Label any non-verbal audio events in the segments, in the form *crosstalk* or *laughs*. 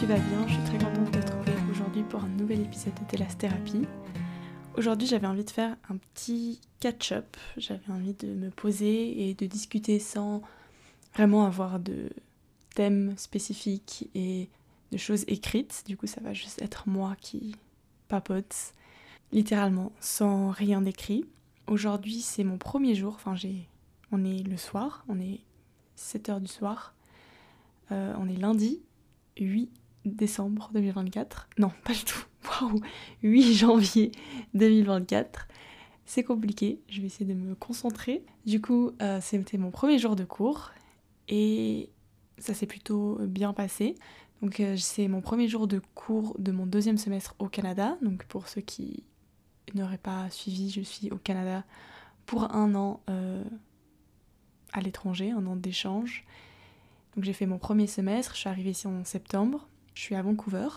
tu vas bien. Je suis très contente de te retrouver aujourd'hui pour un nouvel épisode de Thérapie. Aujourd'hui, j'avais envie de faire un petit catch-up. J'avais envie de me poser et de discuter sans vraiment avoir de thème spécifique et de choses écrites. Du coup, ça va juste être moi qui papote, littéralement, sans rien d'écrit. Aujourd'hui, c'est mon premier jour. Enfin, j'ai. On est le soir, on est 7h du soir. Euh, on est lundi 8 décembre 2024. Non, pas du tout. *laughs* Waouh 8 janvier 2024. C'est compliqué, je vais essayer de me concentrer. Du coup, euh, c'était mon premier jour de cours et ça s'est plutôt bien passé. Donc euh, c'est mon premier jour de cours de mon deuxième semestre au Canada. Donc pour ceux qui n'auraient pas suivi, je suis au Canada pour un an à l'étranger, un an d'échange. Donc j'ai fait mon premier semestre, je suis arrivée ici en septembre, je suis à Vancouver.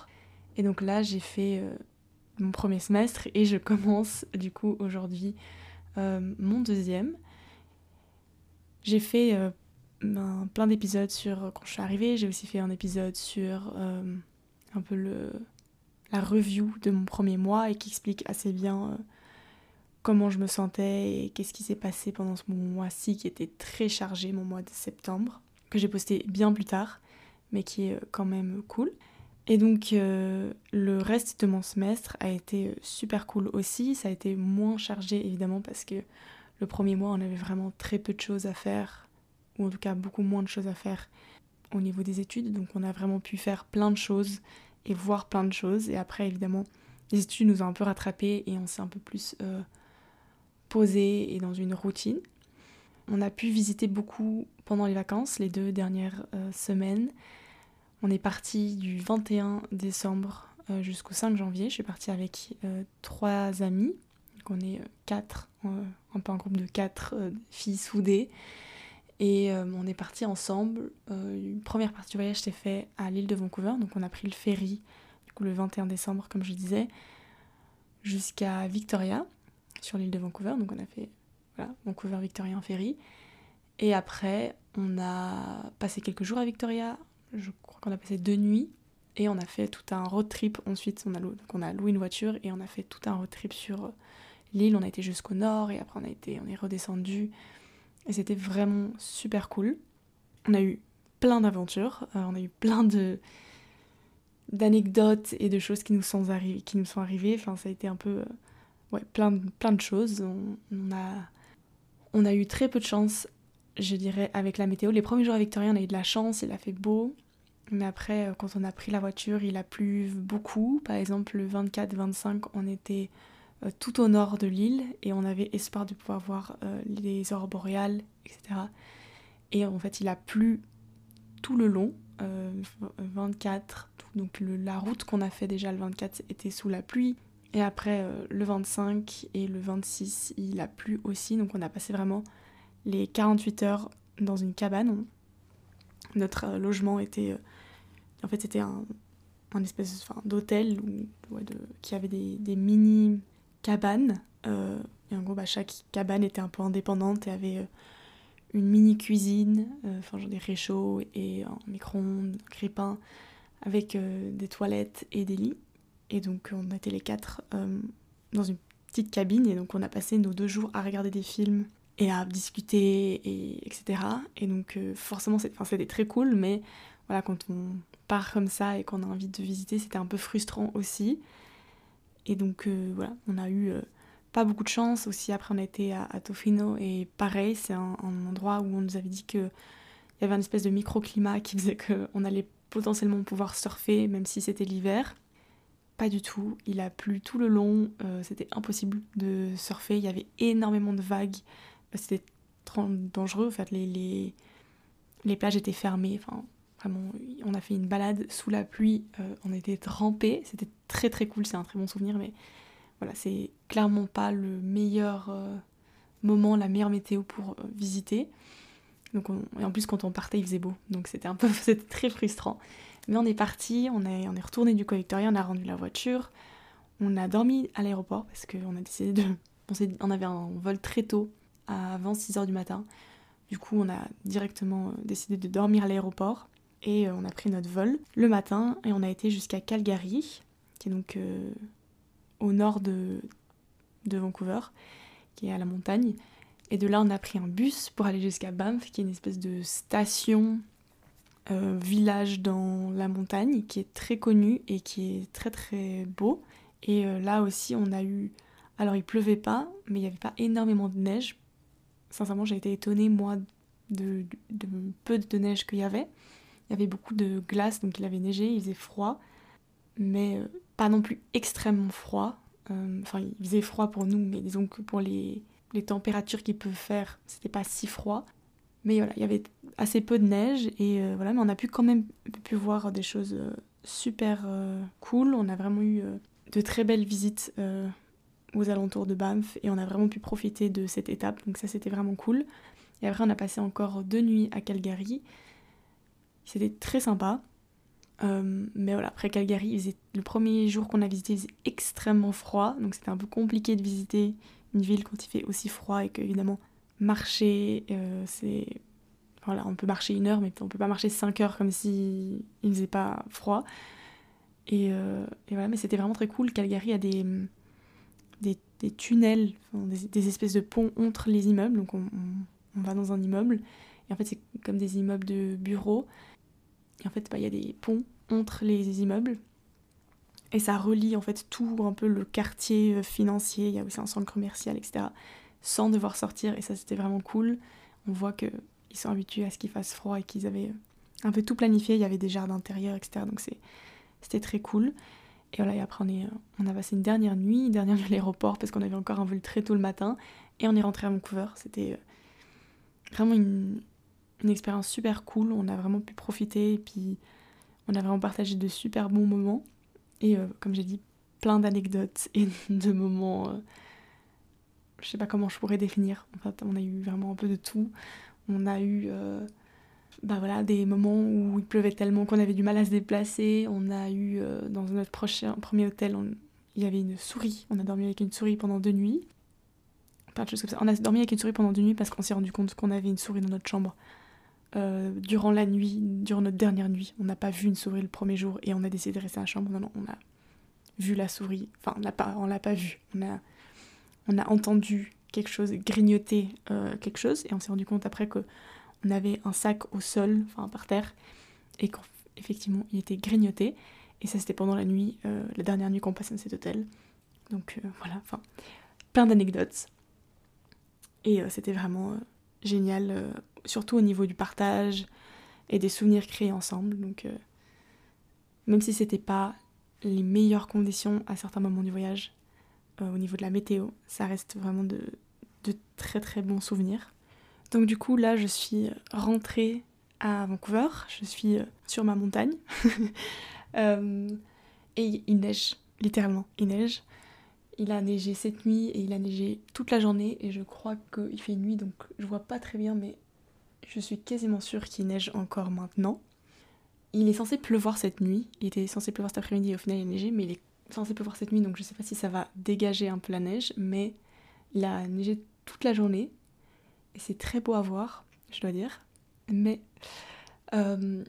Et donc là j'ai fait euh, mon premier semestre et je commence du coup aujourd'hui euh, mon deuxième. J'ai fait euh, plein d'épisodes sur quand je suis arrivée, j'ai aussi fait un épisode sur un peu la review de mon premier mois et qui explique assez bien comment je me sentais et qu'est-ce qui s'est passé pendant ce mois-ci qui était très chargé, mon mois de septembre que j'ai posté bien plus tard, mais qui est euh, quand même cool. Et donc euh, le reste de mon semestre a été euh, super cool aussi. Ça a été moins chargé évidemment parce que le premier mois on avait vraiment très peu de choses à faire, ou en tout cas beaucoup moins de choses à faire au niveau des études. Donc on a vraiment pu faire plein de choses et voir plein de choses. Et après évidemment les études nous ont un peu rattrapés et on s'est un peu plus posé et dans une routine. On a pu visiter beaucoup pendant les vacances, les deux dernières euh, semaines. On est parti du 21 décembre euh, jusqu'au 5 janvier. Je suis partie avec euh, trois amis. Donc on est quatre, un peu un groupe de quatre filles soudées. Et on est parti ensemble. une première partie du voyage s'est fait à l'île de Vancouver. Donc on a pris le ferry, du coup le 21 décembre, comme je disais, jusqu'à Victoria, sur l'île de Vancouver. Donc on a fait Vancouver Victoria en ferry. Et après, on a passé quelques jours à Victoria. Je crois qu'on a passé deux nuits. Et on a fait tout un road trip. Ensuite, on a, loué, on une voiture et on a fait tout un road trip sur euh, l'île. On a été jusqu'au nord et après on, a été, on est redescendu. Et c'était vraiment super cool. On a eu plein d'aventures. Euh, on a eu plein de d'anecdotes et de choses qui nous sont, arrivées, qui nous sont arrivées. Enfin, ça a été un peu... Euh, ouais, plein, plein de choses. on a on a eu très peu de chance, je dirais, avec la météo. Les premiers jours à Victoria, on a eu de la chance, il a fait beau. Mais après, euh, quand on a pris la voiture, il a plu beaucoup. Par exemple, le 24-25, on était euh, tout au nord de l'île et on avait espoir de pouvoir voir euh, les aurores boréales, etc. Et en fait, il a plu tout le long, 24. Donc la route qu'on a fait déjà le 24 était sous la pluie. Et après, euh, le 25 et le 26, il a plu aussi. Donc on a passé vraiment les 48 heures dans une cabane. Notre euh, logement était... Euh, en fait, c'était un, espèce d'hôtel qui avait des, mini cabanes. et en gros, bah, chaque cabane était un peu indépendante et avait une mini cuisine, enfin genre des réchauds et un micro-ondes, un avec des toilettes et des lits. Et donc on était les quatre euh, dans une petite cabine et donc on a passé nos deux jours à regarder des films et à discuter et etc. Et donc euh, forcément c'était très cool mais voilà quand on part comme ça et qu'on a envie de visiter c'était un peu frustrant aussi. Et donc euh, voilà on a eu pas beaucoup de chance aussi après on a été à, Tofino et pareil c'est un, un, endroit où on nous avait dit que il y avait un espèce de microclimat qui faisait qu'on allait potentiellement pouvoir surfer même si c'était l'hiver. Pas du tout, il a plu tout le long, euh, c'était impossible de surfer, il y avait énormément de vagues, euh, c'était dangereux, en fait les, les, les, plages étaient fermées, enfin vraiment, on a fait une balade sous la pluie, euh, on était trempés, c'était très très cool, c'est un très bon souvenir, mais voilà, c'est clairement pas le meilleur moment, la meilleure météo pour visiter. Donc et en plus quand on partait il faisait beau, donc c'était un peu *laughs* c'était très frustrant. Mais on est parti, on est, on est retourné du coup Victoria, on a rendu la voiture, on a dormi à l'aéroport parce qu'on a décidé de. On, avait un vol très tôt, avant 6h du matin. Du coup, on a directement euh, décidé de dormir à l'aéroport. et on a pris notre vol le matin et on a été jusqu'à Calgary, qui est donc au nord de, Vancouver, qui est à la montagne. Et de là, on a pris un bus pour aller jusqu'à Banff, qui est une espèce de station, euh, village dans la montagne, qui est très connu et qui est très très beau. Et euh, là aussi, on a eu. Alors, il pleuvait pas, mais il n'y avait pas énormément de neige. Sincèrement, j'ai été étonnée, moi, de, de, peu de neige qu'il y avait. Il y avait beaucoup de glace, donc il avait neigé, il faisait froid, mais euh, pas non plus extrêmement froid. Enfin, il faisait froid pour nous, mais disons que pour les, les températures qu'il peut faire, c'était pas si froid. Mais voilà, il y avait assez peu de neige et euh, voilà, mais on a pu quand même pu voir des choses euh, super euh, cool. On a vraiment eu de très belles visites aux alentours de Banff et on a vraiment pu profiter de cette étape. Donc ça, c'était vraiment cool. Et après, on a passé encore deux nuits à Calgary. C'était très sympa. mais voilà, après Calgary, le premier jour qu'on a visité, il faisait extrêmement froid, donc c'était un peu compliqué de visiter une ville quand il fait aussi froid et que évidemment marcher euh, c'est voilà on peut marcher une heure mais on peut pas marcher cinq heures comme si il faisait pas froid et, euh, et voilà mais c'était vraiment très cool Calgary a des des, tunnels des, espèces de ponts entre les immeubles donc on, on, va dans un immeuble et en fait c'est comme des immeubles de bureaux et en fait bah, il y a des ponts entre les immeubles et ça relie en fait tout un peu le quartier euh, financier, il y a aussi un centre commercial, etc. Sans devoir sortir, et ça c'était vraiment cool. On voit qu'ils sont habitués à ce qu'il fasse froid et qu'ils avaient un peu tout planifié, il y avait des jardins intérieurs, etc. Donc c'était très cool. Et voilà, et après on, est, on a passé une dernière nuit, une dernière nuit à l'aéroport parce qu'on avait encore un vol très tôt le matin, et on est rentré à Vancouver. C'était euh, vraiment une, expérience super cool, on a vraiment pu profiter, et puis on a vraiment partagé de super bons moments. Et euh, comme j'ai dit, plein d'anecdotes et *laughs* de moments. Euh, je sais pas comment je pourrais définir. En fait, on a eu vraiment un peu de tout. On a eu euh, bah voilà, des moments où il pleuvait tellement qu'on avait du mal à se déplacer. On a eu dans notre prochain, premier hôtel, il y avait une souris. On a dormi avec une souris pendant deux nuits. Plein de comme ça. On a dormi avec une souris pendant deux nuits parce qu'on s'est rendu compte qu'on avait une souris dans notre chambre. Euh, durant la nuit, durant notre dernière nuit, on n'a pas vu une souris le premier jour et on a décidé de rester à la chambre. Non, non, on a vu la souris. Enfin, on l'a pas, on l'a pas vue. On a, on a entendu quelque chose grignoter euh, quelque chose et on s'est rendu compte après que on avait un sac au sol, enfin par terre, et qu'effectivement il était grignoté. Et ça c'était pendant la nuit, euh, la dernière nuit qu'on passait dans cet hôtel. Donc voilà, enfin, plein d'anecdotes. Et c'était vraiment génial surtout au niveau du partage et des souvenirs créés ensemble. Donc, euh, même si c'était pas les meilleures conditions à certains moments du voyage, euh, au niveau de la météo, ça reste vraiment de, très très bons souvenirs. Donc, du coup, là, je suis rentrée à Vancouver, je suis euh, sur ma montagne, *laughs* et il neige, littéralement, il neige. Il a neigé cette nuit et il a neigé toute la journée et je crois qu'il fait nuit donc je vois pas très bien mais je suis quasiment sûre qu'il neige encore maintenant. Il est censé pleuvoir cette nuit. Il était censé pleuvoir cet après-midi et au final il a neigé, mais il est censé pleuvoir cette nuit donc je sais pas si ça va dégager un peu la neige, mais il a neigé toute la journée c'est très beau à voir, je dois dire. Mais euh,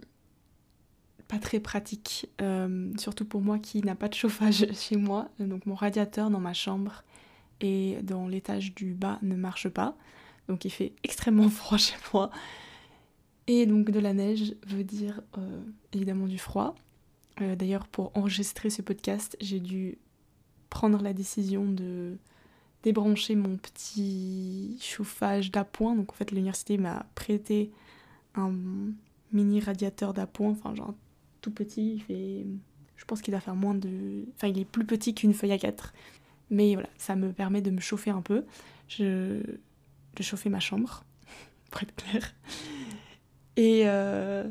pas très pratique, euh, surtout pour moi qui n'a pas de chauffage *laughs* chez moi. Donc mon radiateur dans ma chambre et dans l'étage du bas ne marche pas donc il fait extrêmement *laughs* froid chez moi. Et donc de la neige veut dire euh, évidemment du froid. D'ailleurs pour enregistrer ce podcast, j'ai dû prendre la décision de débrancher mon petit chauffage d'appoint. Donc en fait l'université m'a prêté un mini radiateur d'appoint, enfin genre tout petit, il fait... Je pense qu'il doit faire moins de... Enfin il est plus petit qu'une feuille à 4. Mais voilà, ça me permet de me chauffer un peu. Je, de chauffer ma chambre, *laughs* pour être clair. Et, euh,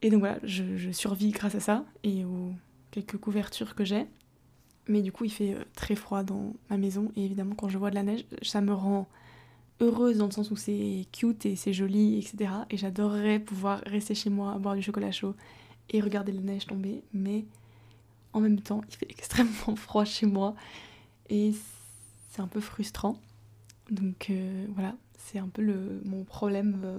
et donc voilà, je, je, survis grâce à ça et aux quelques couvertures que j'ai. Mais du coup, il fait euh, très froid dans ma maison. Et évidemment, quand je vois de la neige, ça me rend heureuse dans le sens où c'est cute et c'est joli, etc. Et j'adorerais pouvoir rester chez moi, boire du chocolat chaud et regarder la neige tomber. Mais en même temps, il fait *laughs* extrêmement froid chez moi. Et c'est un peu frustrant. Donc euh, voilà, c'est un peu le, mon problème euh,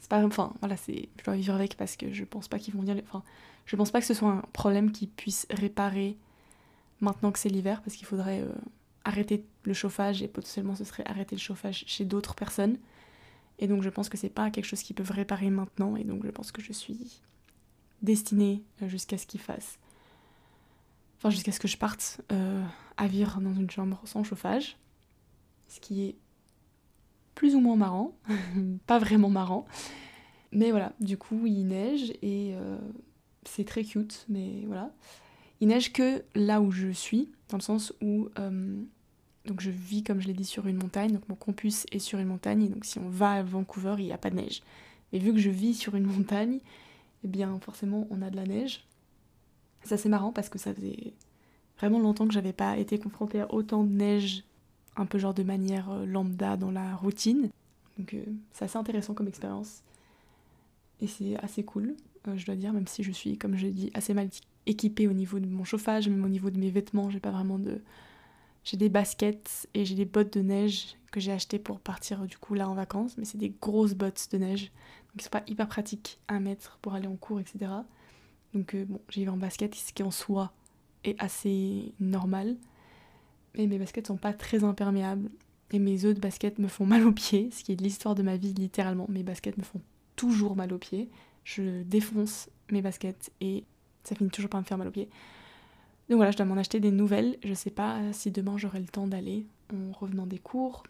c'est pas enfin voilà c'est je dois vivre avec parce que je pense pas qu'ils vont venir enfin je pense pas que ce soit un problème qu'ils puissent réparer maintenant que c'est l'hiver parce qu'il faudrait euh, arrêter le chauffage et potentiellement ce serait arrêter le chauffage chez d'autres personnes et donc je pense que c'est pas quelque chose qu'ils peuvent réparer maintenant et donc je pense que je suis destinée euh, jusqu'à ce qu'ils fassent enfin jusqu'à ce que je parte euh, à vivre dans une chambre sans chauffage ce qui est plus ou moins marrant, *laughs* pas vraiment marrant. Mais voilà, du coup, il neige et c'est très cute, mais voilà. Il neige que là où je suis, dans le sens où euh, donc je vis, comme je l'ai dit, sur une montagne, donc mon campus est sur une montagne, donc si on va à Vancouver, il n'y a pas de neige. Mais vu que je vis sur une *laughs* montagne, eh bien forcément on a de la neige. Ça c'est marrant parce que ça faisait vraiment longtemps que j'avais pas été confrontée à autant de neige un peu genre de manière euh, lambda dans la routine. Donc euh, c'est assez intéressant comme expérience. Et c'est assez cool, je dois dire, même si je suis, comme je l'ai dit, assez mal équipée au niveau de mon chauffage, même au niveau de mes vêtements, j'ai pas vraiment de... J'ai des baskets et j'ai des bottes de neige que j'ai achetées pour partir du coup là en vacances, mais c'est des grosses bottes de neige, donc sont pas hyper pratiques à mettre pour aller en cours, etc. Donc bon, j'y vais en basket, ce qui en soi est assez normal, mais mes baskets sont pas très imperméables. Et mes œufs de basket me font *laughs* mal aux pieds, ce qui est l'histoire de ma vie littéralement. Mes baskets me font toujours mal aux pieds. Je défonce mes baskets et ça finit toujours par me faire mal aux pieds. Donc voilà, je dois m'en acheter des nouvelles. Je sais pas si demain j'aurai le temps d'aller en revenant des cours.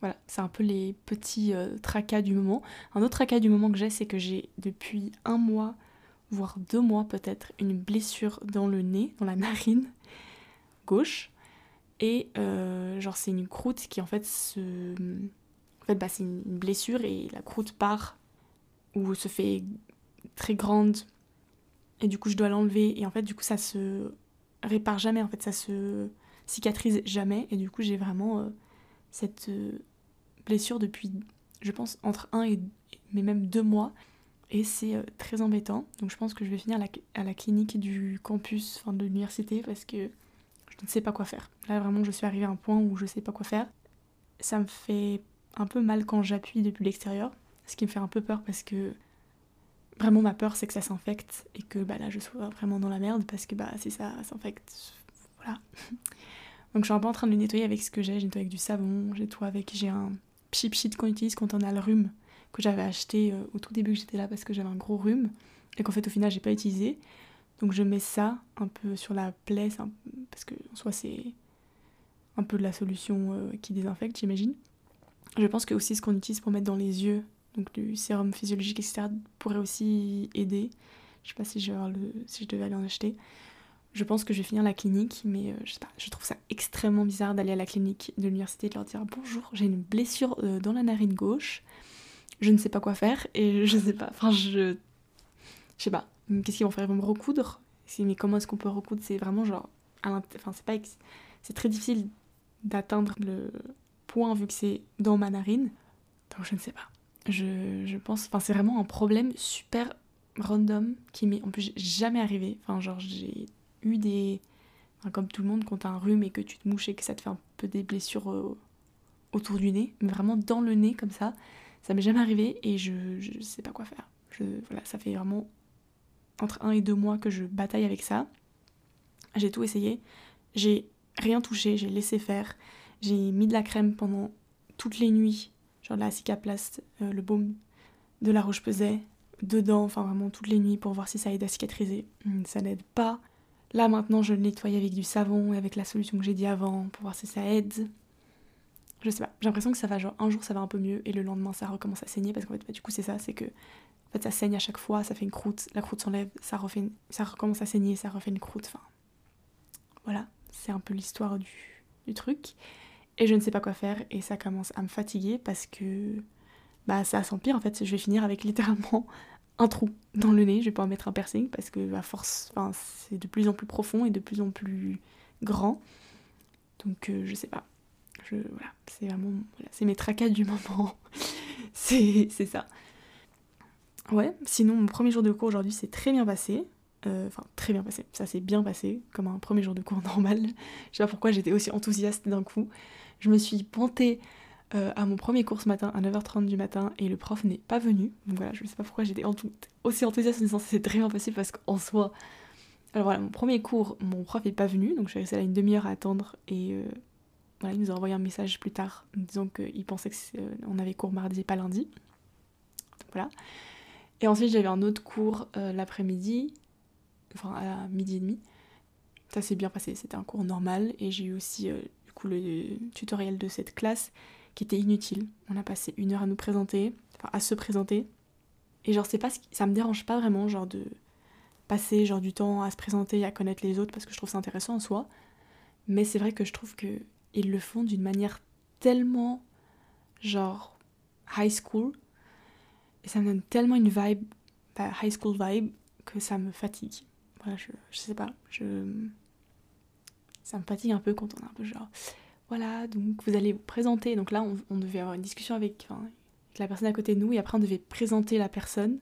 Voilà, c'est un peu les petits euh, tracas du moment. Un autre tracas du moment que j'ai, c'est que j'ai depuis un mois, voire deux mois peut-être, une blessure dans le nez, dans la narine gauche. Et euh, genre c'est une croûte qui en fait se... En fait bah, c'est une blessure et la croûte part ou se fait très grande et du coup je dois l'enlever. Et en fait du coup ça se répare jamais en fait. Ça se cicatrise jamais. Et du coup j'ai vraiment euh, cette euh, blessure depuis je pense entre un et mais même deux mois. Et c'est très embêtant. Donc je pense que je vais finir à la clinique du campus enfin de l'université parce que je ne sais pas quoi faire. Là vraiment je suis arrivée à un point où je sais pas quoi faire. Ça me fait un peu mal quand j'appuie depuis l'extérieur, ce qui me fait un peu peur parce que vraiment ma peur c'est que ça s'infecte et que bah, là je sois vraiment dans la merde parce que bah si ça s'infecte, voilà. *laughs* Donc je suis un peu en train de nettoyer avec ce que j'ai, j'ai nettoyé avec du savon, j'ai avec, j'ai un sheet qu'on utilise quand on a le rhume que j'avais acheté euh, au tout début que j'étais là parce que j'avais un gros rhume et qu'en fait au final j'ai pas utilisé. Donc je mets ça un peu sur la plaie, parce que en soi c'est un peu de la solution euh, qui désinfecte, j'imagine. Je pense que aussi ce qu'on utilise pour mettre dans les yeux, donc du sérum physiologique, etc., pourrait aussi aider. Je sais pas si je, je devais aller en acheter. Je pense que je vais finir la clinique, mais euh, je sais pas, je trouve ça extrêmement bizarre d'aller à la clinique de l'université et de leur dire bonjour, j'ai une blessure euh, dans la narine gauche, je ne sais pas quoi faire et *laughs* je sais pas, enfin je. Je sais pas, qu'est-ce qu'ils vont faire? Ils vont me recoudre? Mais comment est-ce qu'on peut recoudre? C'est vraiment genre. Enfin, c'est pas. C'est très difficile d'atteindre le point vu que c'est dans ma narine. Donc je ne sais pas. Je, pense. Enfin, c'est vraiment un problème super random qui m'est en plus jamais arrivé. Enfin, genre, j'ai eu des. comme tout le monde, quand t'as un rhume et que tu te mouches et que ça te fait un peu des blessures euh, autour du nez, mais vraiment dans le nez comme ça, ça m'est jamais arrivé et je, je sais pas quoi faire. Je, voilà, ça fait vraiment entre un et deux mois que je bataille avec ça. J'ai tout essayé. J'ai rien touché, j'ai laissé faire. J'ai mis de la crème pendant toutes les nuits, genre la cicaplast, euh, le baume de la roche-pesait, dedans, enfin vraiment toutes les nuits pour voir si ça aide à cicatriser. Hmm, ça n'aide pas. Là maintenant, je le nettoie avec du savon et avec la solution que j'ai dit avant pour voir si ça aide. Je sais pas, j'ai l'impression que ça va genre un jour ça va un peu mieux et le lendemain ça recommence à saigner parce qu'en fait bah, du coup c'est ça, c'est que ça saigne à chaque fois, ça fait une croûte, la croûte s'enlève, ça, recommence à saigner, ça refait une croûte. Enfin, voilà, c'est un peu l'histoire du truc. Et je ne sais pas quoi faire et ça commence à me fatiguer parce que bah ça s'empire en fait. Je vais finir avec littéralement un trou dans le nez. Je vais pas en mettre un piercing parce que à force, enfin, c'est de plus en plus profond et de plus en plus grand. Donc euh, je sais pas. Je, voilà, c'est vraiment, c'est mes tracas du moment. *laughs* c'est ça. Ouais, sinon mon premier jour de cours aujourd'hui s'est très bien passé. Euh, enfin, très bien passé. Ça s'est bien passé, comme un premier jour de cours *laughs* normal. Je sais pas pourquoi j'étais aussi enthousiaste d'un coup. Je me suis pointée euh, à mon premier cours ce matin à 9h30 du matin et le prof n'est pas venu. Donc voilà, je ne sais pas pourquoi j'étais aussi enthousiaste en disant c'est très bien possible parce qu'en soi. Alors voilà, mon premier cours, mon prof n'est pas venu, donc je suis restée là une demi-heure à attendre et euh, voilà, il nous a envoyé un message plus tard disant qu'il pensait qu'on avait cours mardi et pas lundi. voilà. Et ensuite j'avais un autre cours l'après-midi, enfin à midi et demi. Ça s'est bien passé, c'était un cours normal et j'ai eu aussi du coup le tutoriel de cette classe qui était inutile. On a passé une heure à nous présenter, enfin à se présenter. Et genre, pas ça me dérange pas vraiment, genre de passer genre du temps à se présenter à connaître les autres parce que je trouve ça intéressant en soi. Mais c'est vrai que je trouve que ils le font d'une manière tellement genre high school et ça me donne tellement une vibe, bah, high school vibe que ça me fatigue. Voilà, je, je sais pas, je ça me fatigue un peu quand on est un peu genre voilà, donc vous allez vous présenter. Donc là, on, devait avoir une discussion avec, la personne à côté de nous et après on devait présenter la personne.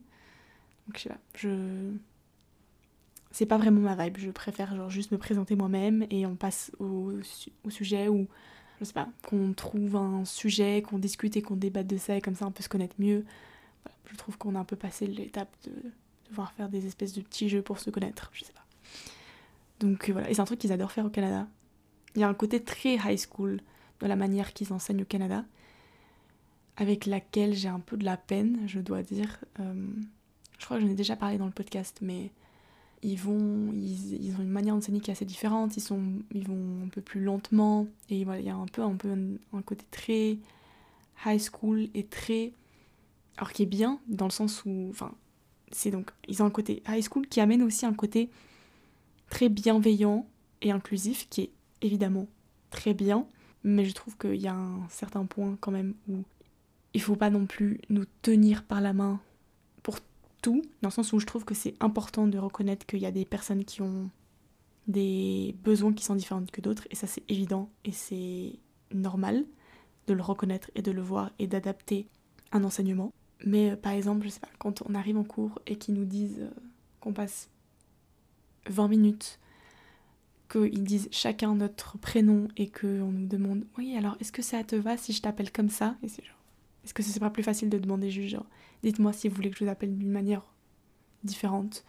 Donc je sais pas. C'est pas vraiment ma vibe. Je préfère genre juste me présenter moi-même et on passe au, sujet où, je sais pas, qu'on trouve un sujet, qu'on discute et qu'on débatte de ça et comme ça on peut se connaître mieux. je trouve qu'on a un peu passé l'étape de devoir faire des espèces de petits jeux pour se connaître. Je sais pas. Donc voilà, et c'est un truc qu'ils adorent faire au Canada. Il y a un côté très high school dans la manière qu'ils enseignent au Canada, avec laquelle j'ai un peu de la peine, je dois dire. Euh, je crois que j'en ai déjà parlé dans le podcast, mais ils vont, ils, ont une manière d'enseigner qui est assez différente. Ils sont, ils vont un peu plus lentement et voilà, il y a un peu, un peu un, côté très high school et très, alors qui est bien dans le sens où, enfin, c'est donc, ils ont un côté high school qui amène aussi un côté très bienveillant et inclusif qui est évidemment très bien, mais je trouve qu'il y a un certain point quand même où il faut pas non plus nous tenir par la main pour tout, dans le sens où je trouve que c'est important de reconnaître qu'il y a des personnes qui ont des besoins qui sont différents que d'autres, et ça c'est évident et c'est normal de le reconnaître et de le voir et d'adapter un enseignement. Mais euh, par exemple, je sais pas, quand on arrive en cours et qu'ils nous disent euh, qu'on passe 20 minutes qu'ils disent chacun notre prénom et qu'on nous demande Oui, alors est-ce que ça te va si je t'appelle comme ça? Et c'est genre Est-ce que ce serait pas plus facile de demander juste genre Dites-moi si vous voulez que je vous appelle d'une manière différente?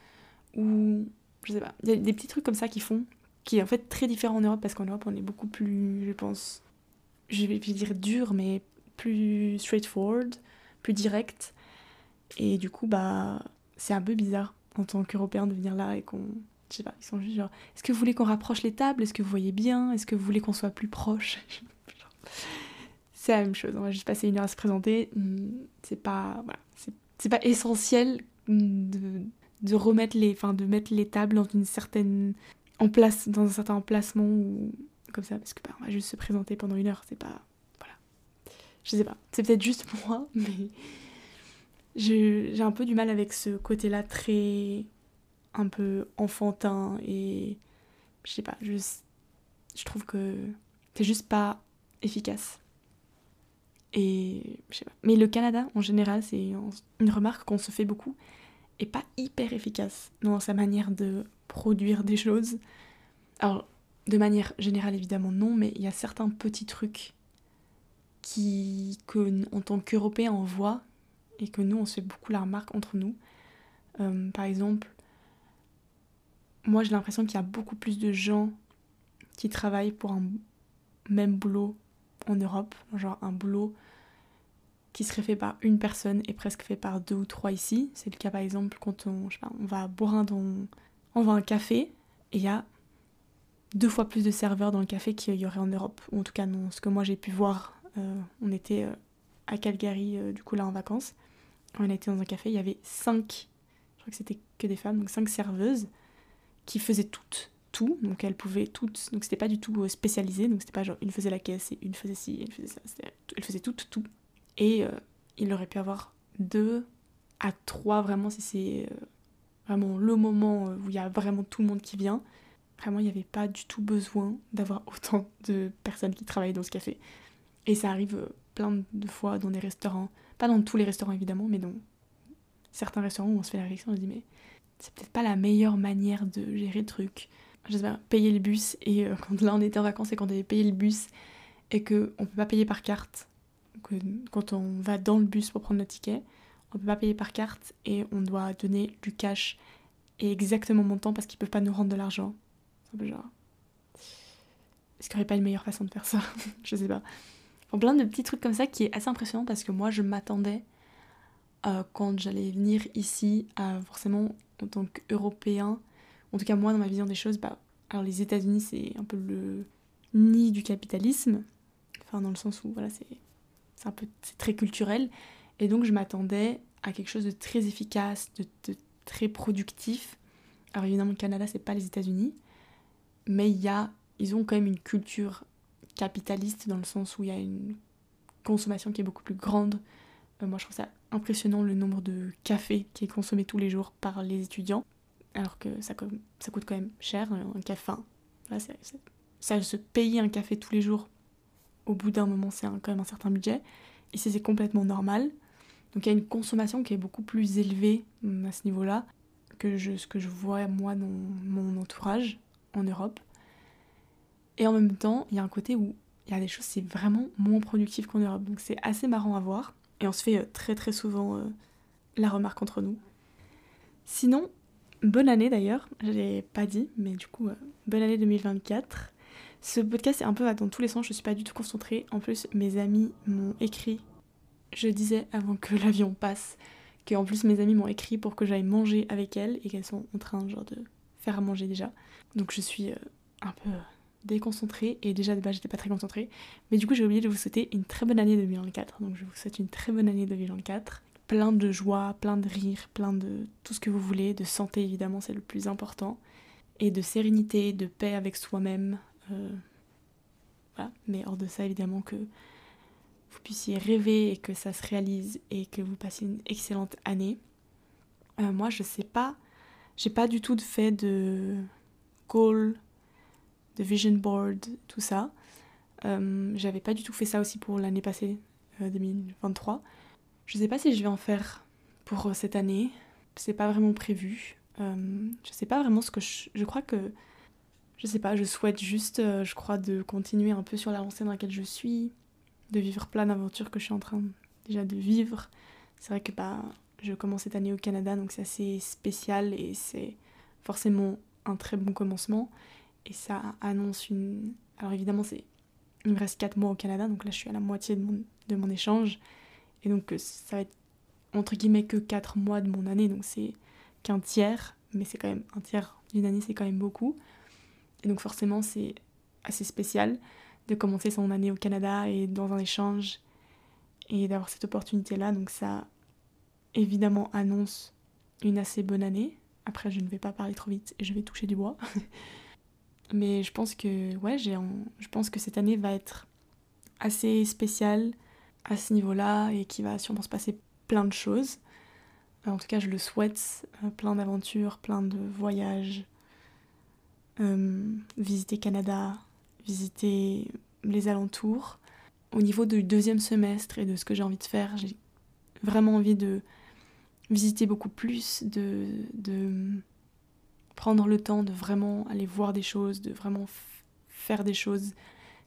Ou je sais pas. Il y a des petits trucs comme ça qui font, qui est en fait très différent en Europe parce qu'en Europe on est beaucoup plus, je pense, je vais dire dur, mais plus straightforward, plus direct. Et du coup, bah, c'est un peu bizarre en tant qu'Européen de venir là et qu'on je sais pas, ils sont juste genre est-ce que vous voulez qu'on rapproche les tables? Est-ce que vous voyez bien? Est-ce que vous voulez qu'on soit plus proche? *laughs* C'est la même chose, on va juste passer une heure à se présenter. Hmm, c'est pas, voilà, c'est pas essentiel de, de, remettre les, enfin, de mettre les tables dans une certaine, en place, dans un certain emplacement ou comme ça, parce que bah, on va juste se présenter pendant une heure, c'est pas, voilà. Je sais pas, c'est peut-être juste *laughs* moi, mais j'ai un peu du mal avec ce côté-là très un peu enfantin et je sais pas, je, je trouve que c'est juste pas efficace. Et je sais pas. Mais le Canada en général, c'est une remarque qu'on se fait beaucoup, et pas hyper efficace dans sa manière de produire des choses. Alors, de manière générale, évidemment, non, mais il y a certains petits trucs qui, que, en tant qu'Européens, on voit et que nous, on se fait beaucoup la remarque entre nous. Euh, par exemple, moi j'ai l'impression qu'il y a beaucoup plus de gens qui travaillent pour un même boulot en Europe, genre un boulot qui serait fait par une personne et presque fait par deux ou trois ici. C'est le cas par exemple quand on, va boire un, on va à un café et il y a deux fois plus de serveurs dans le café qu'il y aurait en Europe. En tout cas non, ce que moi j'ai pu voir, euh, on était euh, à Calgary euh, du coup là en vacances. On était dans un café, il y avait cinq, je crois que c'était que des femmes, donc cinq serveuses qui faisaient toutes tout, donc elles pouvaient toutes, donc c'était pas du tout euh, spécialisé, donc c'était pas genre une faisait la caisse et une faisait ci, une faisait ça, elles faisaient toutes tout. Et euh, il aurait pu avoir deux à trois vraiment si c'est euh, vraiment le moment où il y a vraiment tout le monde qui vient. Vraiment, il n'y avait pas du tout besoin d'avoir *laughs* autant de personnes qui travaillent dans ce café. Et ça arrive plein de fois dans des restaurants, pas dans tous les restaurants évidemment, mais dans certains restaurants où on se fait la réflexion, on se dit mais c'est peut-être pas la meilleure manière de gérer le truc. Je sais pas, payer le bus, et euh, *laughs* quand là on était en vacances et qu'on devait payer le bus, et qu'on peut pas payer par carte, euh, quand on va dans le bus pour prendre notre ticket, on peut pas payer par carte et on doit donner du cash et exactement mon temps parce qu'ils peuvent pas nous rendre de l'argent. C'est un peu genre. Est-ce qu'il n'y aurait pas une meilleure façon de faire ça? *laughs* Je sais pas. Enfin, plein de petits trucs comme ça qui est assez impressionnant parce que moi je m'attendais euh, quand j'allais venir ici à forcément en tant qu'Européen, en tout cas moi dans ma vision des choses, bah, alors les États-Unis c'est un peu le nid du capitalisme, enfin dans le sens où voilà c'est un peu très culturel et donc je m'attendais à quelque chose de très efficace, de, de très productif. Alors évidemment le Canada c'est pas les États-Unis, mais il y a ils ont quand même une culture capitaliste dans le sens où il y a une consommation qui est beaucoup plus grande. Euh, moi je trouve ça impressionnant le nombre de cafés qui est consommé tous les jours par les étudiants, alors que ça, coûte quand même cher un café. ça se payer un café tous les jours, au bout d'un moment c'est quand même un certain budget. Ici c'est complètement normal. Donc il y a une consommation qui est beaucoup plus élevée hum, à ce niveau-là que ce que je vois moi dans mon entourage en Europe. Et en même temps, il y a un côté où il y a des choses, c'est vraiment moins productif qu'en Europe. Donc c'est assez marrant à voir. Et on se fait euh, très très souvent euh, la remarque entre nous. Sinon, bonne année d'ailleurs, je l'ai pas dit, mais du coup, euh, bonne année 2024. Ce podcast est un peu dans tous les sens, je suis pas du tout concentrée. En plus, mes amis m'ont écrit, je disais avant que *laughs* l'avion passe, que en plus mes amis m'ont écrit pour que j'aille manger avec elles et qu'elles sont en train genre de faire à manger déjà. Donc je suis un peu déconcentrée et déjà de base j'étais pas très concentrée. Mais du coup j'ai oublié de vous souhaiter une très bonne année 2024 donc je vous souhaite une très bonne année 2024 plein de joie, plein de rire, plein de tout ce que vous voulez, de santé évidemment c'est le plus important. Et de sérénité, de paix avec soi-même. Euh, voilà. Mais hors de ça évidemment que vous puissiez rêver et que ça se réalise et que vous passiez une excellente année. Euh, moi je sais pas. J'ai pas du tout fait de goal de vision board, tout ça. Euh, j'avais pas du tout fait ça aussi pour l'année passée, 2023. Euh, je sais pas si je vais en faire pour euh, cette année. C'est pas vraiment prévu. je sais pas vraiment ce que je. Je crois que. Je sais pas, je souhaite juste, je crois, de continuer un peu sur la lancée dans laquelle je suis, de vivre plein d'aventures que je suis en train déjà de vivre. C'est vrai que bah, je commence cette année au Canada, donc c'est assez spécial et c'est forcément un très bon commencement. Et ça annonce une... Alors évidemment, il me reste 4 mois au Canada, donc là je suis à la moitié de mon, de mon échange. Et donc euh, ça va être entre guillemets que 4 mois de mon année, donc c'est qu'un tiers, mais c'est quand même un tiers d'une année, c'est quand même beaucoup. Et donc forcément, c'est assez spécial de commencer son année au Canada et dans un échange et d'avoir cette opportunité-là. Donc ça, évidemment, annonce une assez bonne année. Après, je ne vais pas parler trop vite et je vais toucher du bois. *laughs* Mais je pense que cette année va être assez spéciale à ce niveau-là et qu'il va sûrement se passer plein de choses. En tout cas, je le souhaite, euh, plein d'aventures, plein de voyages, euh, visiter Canada, visiter les alentours. Au niveau du deuxième semestre et de ce que j'ai envie de faire, j'ai vraiment envie de visiter beaucoup plus, de prendre le temps de vraiment aller voir des choses, de vraiment faire des choses.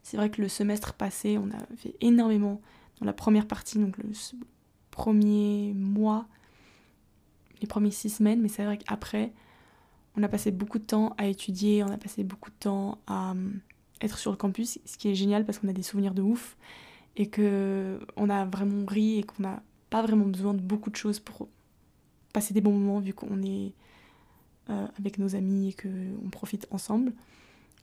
C'est vrai que le semestre passé, on a fait énormément dans la première partie, donc le premier mois, les premières six semaines, mais c'est vrai qu'après, on a passé beaucoup de temps à étudier, on a passé beaucoup de temps à hum, être sur le campus, ce qui est génial parce qu'on a des souvenirs de ouf et que on a vraiment ri et qu'on n'a pas vraiment besoin de beaucoup de choses pour passer des bons moments vu qu'on est euh, avec nos amis et qu'on profite ensemble.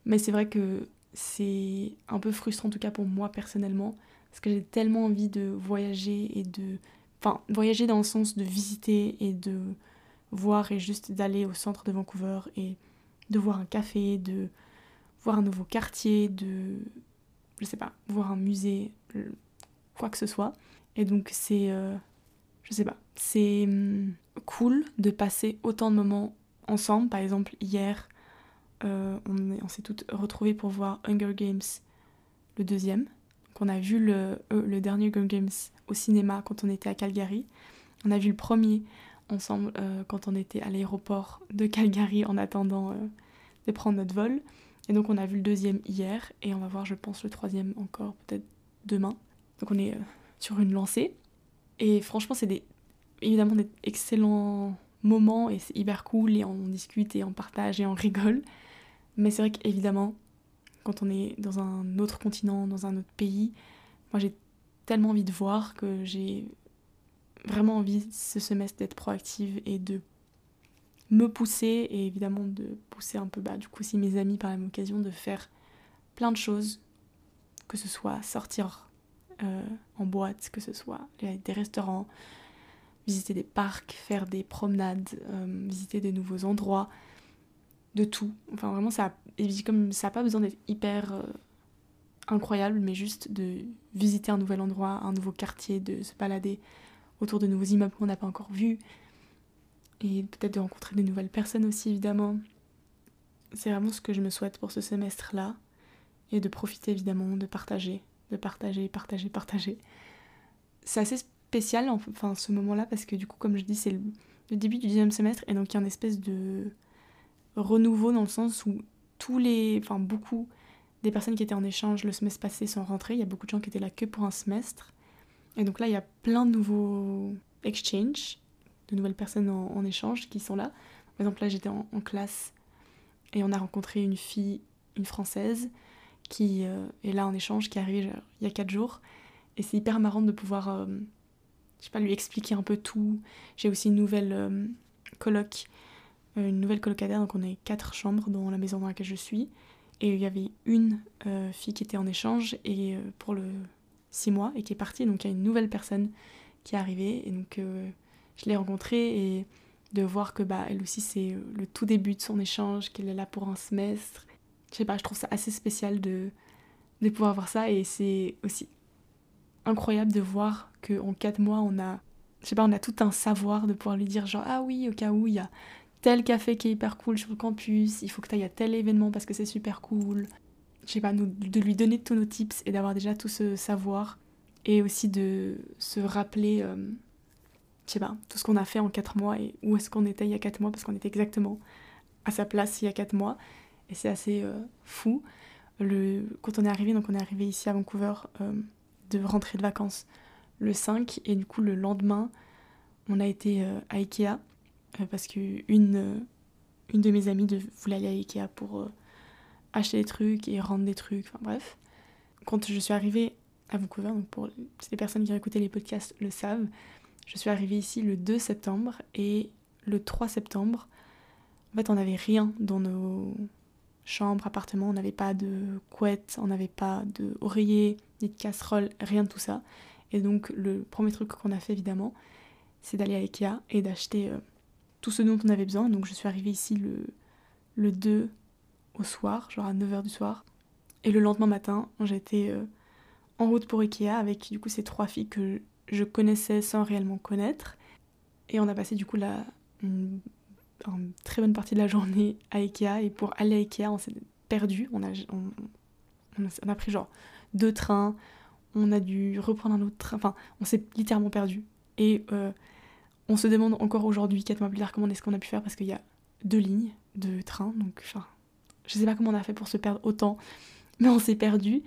Mais c'est vrai que c'est un peu frustrant, en tout cas pour moi personnellement, parce que j'ai tellement envie de voyager et de. Enfin, voyager dans le sens de visiter et de voir et juste d'aller au centre de Vancouver et de voir un café, de voir un nouveau quartier, de. Je sais pas, voir un musée, quoi que ce soit. Et donc c'est. Euh, je sais pas, c'est hum, cool de passer autant de moments ensemble. Par exemple, hier, euh, on, s'est toutes retrouvées pour voir Hunger Games, le deuxième. Donc on a vu le, euh, le dernier Hunger Games au cinéma quand on était à Calgary. On a vu le premier ensemble euh, quand on était à l'aéroport de Calgary en attendant de prendre notre vol. Et donc on a vu le deuxième hier et on va voir je pense le troisième encore peut-être demain. Donc on est sur une lancée. Et franchement, c'est des, évidemment des excellents moments et c'est hyper cool et on discute et on partage et on rigole. Mais c'est vrai qu'évidemment, quand on est dans un autre continent, dans un autre pays, moi j'ai tellement envie de voir que j'ai vraiment envie ce semestre d'être proactive et de me pousser et évidemment de pousser un peu bah, du coup aussi mes amis par la même occasion de faire plein de choses, que ce soit sortir euh, en boîte, que ce soit des restaurants, visiter des parcs, faire des promenades, euh, visiter des nouveaux endroits, de tout. Enfin vraiment ça, comme ça n'a pas besoin d'être hyper euh, incroyable, mais juste de visiter un nouvel endroit, un nouveau quartier, de se balader autour de nouveaux immeubles qu'on n'a pas encore vus, et peut-être de rencontrer de nouvelles personnes aussi évidemment. C'est vraiment ce que je me souhaite pour ce semestre-là, et de profiter évidemment de partager, de partager, partager, partager. C'est assez spécial enfin ce moment-là parce que du coup comme je dis c'est le, début du deuxième semestre et donc il y a une espèce de renouveau dans le sens où tous les, enfin beaucoup des personnes qui étaient en échange le semestre passé sont rentrées. Il y a beaucoup de gens qui étaient là que pour un semestre. Et donc là, il y a plein de nouveaux exchanges, de nouvelles personnes en, échange qui sont là. Par exemple, là, j'étais en, classe et on a rencontré une fille, une française, qui euh, est là en échange, qui est arrivée il y a 4 jours. Et c'est hyper marrant de pouvoir, euh, je sais pas, lui expliquer un peu tout. J'ai aussi une nouvelle euh, coloc, une nouvelle colocataire, donc on a quatre chambres dans la maison dans laquelle je suis. Et il y avait une euh, fille qui était en échange et euh, pour le six mois et qui est partie. Donc il y a une nouvelle personne qui est arrivée. Et donc euh, je l'ai rencontrée et de voir que bah, elle aussi c'est le tout début de son échange, qu'elle est là pour un semestre. Je sais pas, je trouve ça assez spécial de, de pouvoir voir ça. Et c'est aussi incroyable de voir qu'en quatre mois on a je sais pas, on a tout un savoir de pouvoir lui dire genre ah oui au cas où il y a tel café qui est hyper cool sur le campus, il faut que tu ailles à tel événement parce que c'est super cool. Je sais pas, de lui donner tous nos tips et d'avoir déjà tout ce savoir. Et aussi de se rappeler, euh, je sais pas, tout ce qu'on a fait en 4 mois et où est-ce qu'on était il y a 4 mois parce qu'on était exactement à sa place il y a 4 mois. Et c'est assez euh, fou. Le, quand on est arrivé, donc on est arrivé ici à Vancouver euh, de rentrer de vacances le 5 et du coup le lendemain on a été à Ikea euh, parce une, euh, une de mes amies de, voulait aller à Ikea pour euh, acheter des trucs et rendre des trucs, enfin bref. Quand je suis arrivée à Vancouver, donc pour les personnes qui ont écouté les podcasts le savent, je suis arrivée ici le 2 septembre. Et le 3 septembre, en fait on n'avait rien dans nos chambres, appartements, on n'avait pas de couette, on n'avait pas de oreiller, ni de casserole, rien de tout ça. Et donc le premier truc qu'on a fait évidemment, c'est d'aller à Ikea et d'acheter tout ce dont on avait besoin. Donc je suis arrivée ici le, le 2 au soir, genre à 9h du soir. Et le lendemain matin, j'étais euh, en route pour Ikea avec du coup ces trois filles que je connaissais sans réellement connaître. Et on a passé du coup la, très bonne partie de la journée à Ikea. Et pour aller à Ikea, on s'est perdu. On a, on, a, pris genre deux trains. On a dû reprendre un autre train. Enfin, on s'est littéralement perdu. Et euh, on se demande encore aujourd'hui, quatre mois plus tard, comment est-ce qu'on a pu faire parce qu'il y a deux lignes de train. Donc, enfin, je sais pas comment on a fait pour se perdre autant, mais on s'est perdu.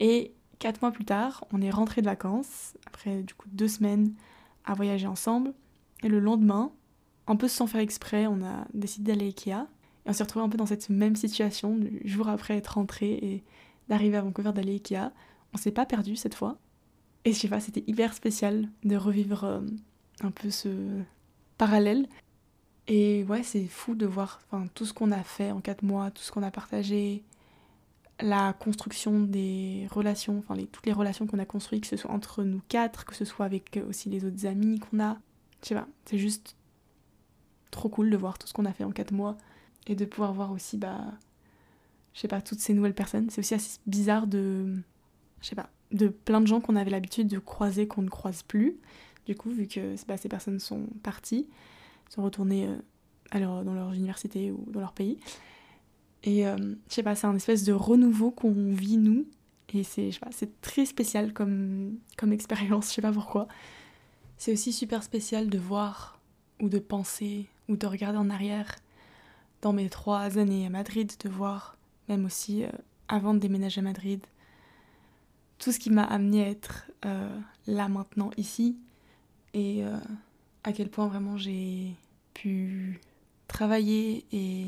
Et quatre mois plus tard, on est rentré de vacances, après du coup deux semaines à voyager ensemble. Et le lendemain, un peu sans faire exprès, on a décidé d'aller à Ikea. Et on s'est retrouvé un peu dans cette même situation, du jour après être rentré et d'arriver à Vancouver d'aller à Ikea. On s'est pas perdu cette fois. Et je sais pas, c'était hyper spécial de revivre euh, un peu ce parallèle. Et ouais, c'est fou de voir tout ce qu'on a fait en quatre mois, tout ce qu'on a partagé, la construction des relations, enfin les, toutes les relations qu'on a construites, que ce soit entre nous quatre, que ce soit avec aussi les autres amis qu'on a. Je sais pas, c'est juste trop cool de voir tout ce qu'on a fait en quatre mois et de pouvoir voir aussi, bah, je sais pas, toutes ces nouvelles personnes. C'est aussi assez bizarre de, je sais pas, de plein de gens qu'on avait l'habitude de croiser qu'on ne croise plus du coup, vu que bah, ces personnes sont parties, sont retournées euh, dans leur université ou dans leur pays. Et euh, je sais pas, c'est un espèce de renouveau qu'on vit nous. Et c'est, c'est très spécial comme, comme expérience, je sais pas pourquoi. C'est aussi super spécial de voir ou de penser ou de regarder en arrière. Dans mes trois années à Madrid, de voir, même aussi euh, avant de déménager à Madrid, tout ce qui m'a amené à être là maintenant ici et euh, à quel point vraiment j'ai pu travailler et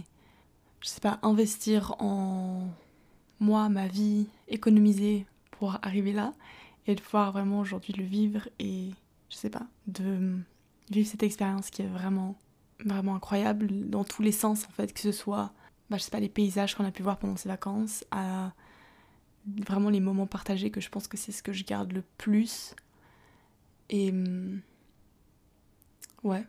je sais pas investir en moi, ma vie, économiser pour arriver là et de pouvoir vraiment aujourd'hui le vivre et je sais pas, de vivre cette expérience qui est vraiment vraiment incroyable dans tous les sens en fait, que ce soit bah, je sais pas les paysages qu'on a pu voir pendant ces vacances à vraiment les moments partagés que je pense que c'est ce que je garde le plus et hum, ouais.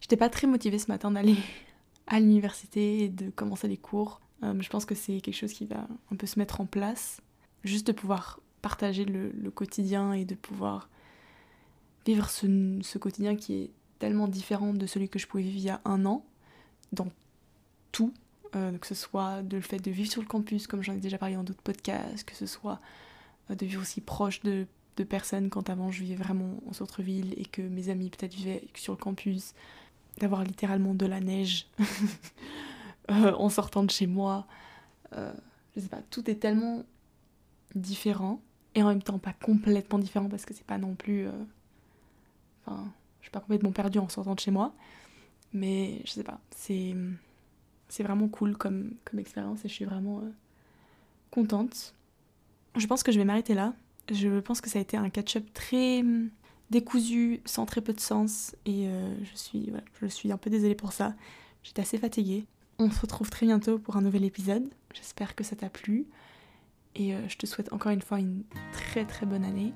J'étais pas très motivée ce matin d'aller *laughs* à l'université et de commencer les cours. Euh, je pense que c'est quelque chose qui va un peu se mettre en place. Juste de pouvoir partager le, quotidien et de pouvoir vivre ce, quotidien qui est tellement différent de celui que je pouvais vivre il y a un an, dans tout, euh, que ce soit de le fait de vivre sur le campus, comme j'en ai déjà parlé dans d'autres podcasts, que ce soit euh, de vivre aussi proche de, personnes quand avant je vivais vraiment en centre-ville et que mes amis peut-être vivaient sur le campus, d'avoir littéralement de la neige *laughs* euh, en sortant de chez moi. Je sais pas, tout est tellement différent et en même temps pas complètement différent parce que c'est pas non plus. Enfin, suis pas complètement perdue en sortant de chez moi, mais je sais pas, c'est c'est vraiment cool comme, comme expérience et je suis vraiment contente. Je pense que je vais m'arrêter là. Je pense que ça a été un catch-up très décousu, sans très peu de sens. Et euh, je, suis, je suis un peu désolée pour ça. J'étais assez fatiguée. On se retrouve très bientôt pour un nouvel épisode. J'espère que ça t'a plu. Et euh, je te souhaite encore une fois une très très bonne année.